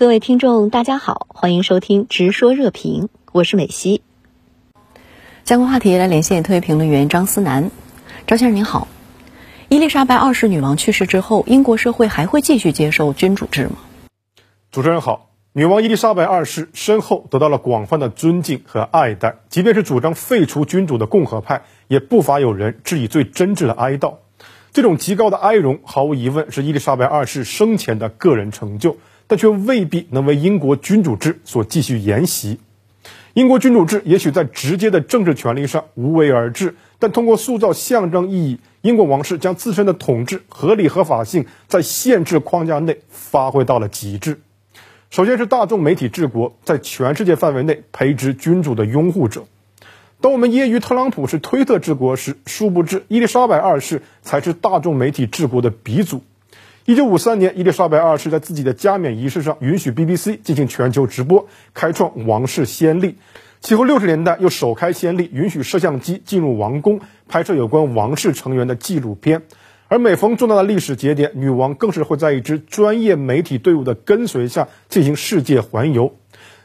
各位听众，大家好，欢迎收听《直说热评》，我是美西。相关话题来连线特约评论员张思南。张先生您好，伊丽莎白二世女王去世之后，英国社会还会继续接受君主制吗？主持人好，女王伊丽莎白二世身后得到了广泛的尊敬和爱戴，即便是主张废除君主的共和派，也不乏有人致以最真挚的哀悼。这种极高的哀荣，毫无疑问是伊丽莎白二世生前的个人成就。但却未必能为英国君主制所继续沿袭。英国君主制也许在直接的政治权力上无为而治，但通过塑造象征意义，英国王室将自身的统治合理合法性在限制框架内发挥到了极致。首先是大众媒体治国，在全世界范围内培植君主的拥护者。当我们揶揄特朗普是推特治国时，殊不知伊丽莎白二世才是大众媒体治国的鼻祖。一九五三年，伊丽莎白二世在自己的加冕仪式上允许 BBC 进行全球直播，开创王室先例。其后六十年代又首开先例，允许摄像机进入王宫，拍摄有关王室成员的纪录片。而每逢重大的历史节点，女王更是会在一支专业媒体队伍的跟随下进行世界环游。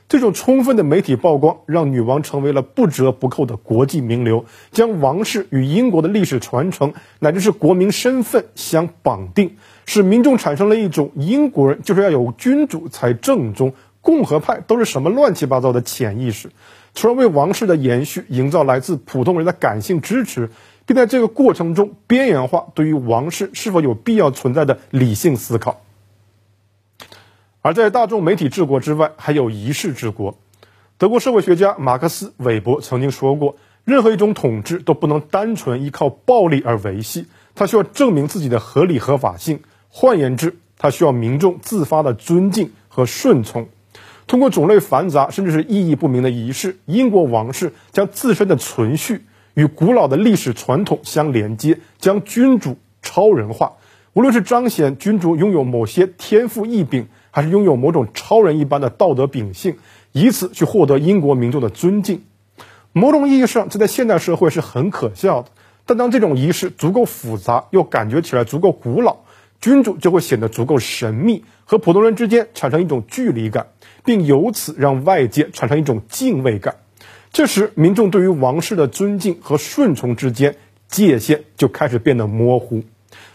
这种充分的媒体曝光，让女王成为了不折不扣的国际名流，将王室与英国的历史传承乃至是国民身份相绑定，使民众产生了一种英国人就是要有君主才正宗，共和派都是什么乱七八糟的潜意识，从而为王室的延续营造来自普通人的感性支持，并在这个过程中边缘化对于王室是否有必要存在的理性思考。而在大众媒体治国之外，还有仪式治国。德国社会学家马克思·韦伯曾经说过：“任何一种统治都不能单纯依靠暴力而维系，它需要证明自己的合理合法性。换言之，它需要民众自发的尊敬和顺从。通过种类繁杂甚至是意义不明的仪式，英国王室将自身的存续与古老的历史传统相连接，将君主超人化。无论是彰显君主拥有某些天赋异禀。”还是拥有某种超人一般的道德秉性，以此去获得英国民众的尊敬。某种意义上，这在现代社会是很可笑的。但当这种仪式足够复杂，又感觉起来足够古老，君主就会显得足够神秘，和普通人之间产生一种距离感，并由此让外界产生一种敬畏感。这时，民众对于王室的尊敬和顺从之间界限就开始变得模糊。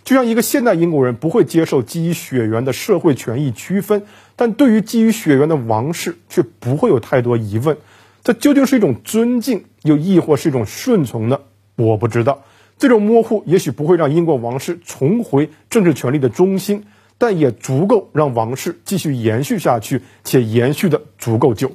就像一个现代英国人不会接受基于血缘的社会权益区分，但对于基于血缘的王室却不会有太多疑问。这究竟是一种尊敬，又亦或是一种顺从呢？我不知道。这种模糊也许不会让英国王室重回政治权力的中心，但也足够让王室继续延续下去，且延续的足够久。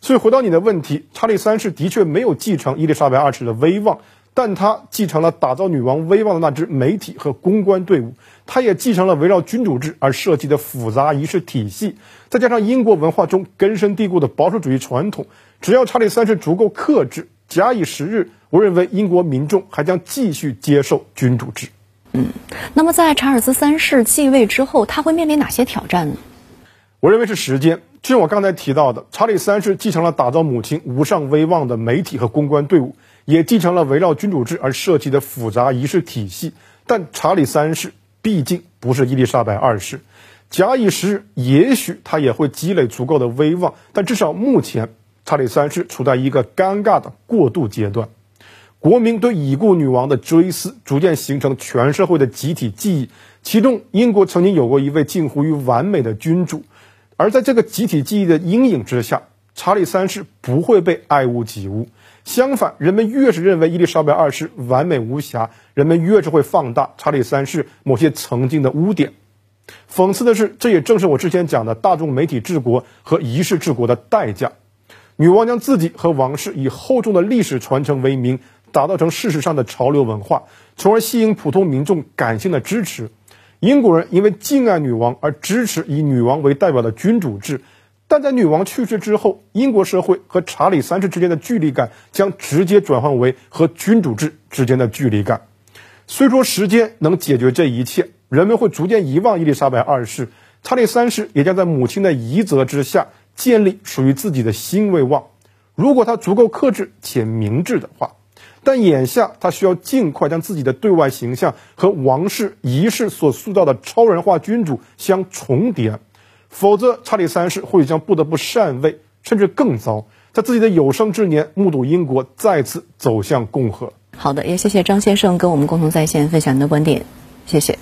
所以回到你的问题，查理三世的确没有继承伊丽莎白二世的威望。但他继承了打造女王威望的那支媒体和公关队伍，他也继承了围绕君主制而设计的复杂仪式体系，再加上英国文化中根深蒂固的保守主义传统，只要查理三世足够克制，假以时日，我认为英国民众还将继续接受君主制。嗯，那么在查尔斯三世继位之后，他会面临哪些挑战呢？我认为是时间。就像我刚才提到的，查理三世继承了打造母亲无上威望的媒体和公关队伍。也继承了围绕君主制而设计的复杂仪式体系，但查理三世毕竟不是伊丽莎白二世。假以时日，也许他也会积累足够的威望，但至少目前，查理三世处在一个尴尬的过渡阶段。国民对已故女王的追思逐渐形成全社会的集体记忆，其中英国曾经有过一位近乎于完美的君主，而在这个集体记忆的阴影之下，查理三世不会被爱屋及乌。相反，人们越是认为伊丽莎白二世完美无瑕，人们越是会放大查理三世某些曾经的污点。讽刺的是，这也正是我之前讲的大众媒体治国和仪式治国的代价。女王将自己和王室以厚重的历史传承为名，打造成事实上的潮流文化，从而吸引普通民众感性的支持。英国人因为敬爱女王而支持以女王为代表的君主制。但在女王去世之后，英国社会和查理三世之间的距离感将直接转换为和君主制之间的距离感。虽说时间能解决这一切，人们会逐渐遗忘伊丽莎白二世，查理三世也将在母亲的遗泽之下建立属于自己的新威望。如果他足够克制且明智的话，但眼下他需要尽快将自己的对外形象和王室仪式所塑造的超人化君主相重叠。否则查理三世或许将不得不禅位，甚至更糟，在自己的有生之年目睹英国再次走向共和。好的，也谢谢张先生跟我们共同在线分享您的观点，谢谢。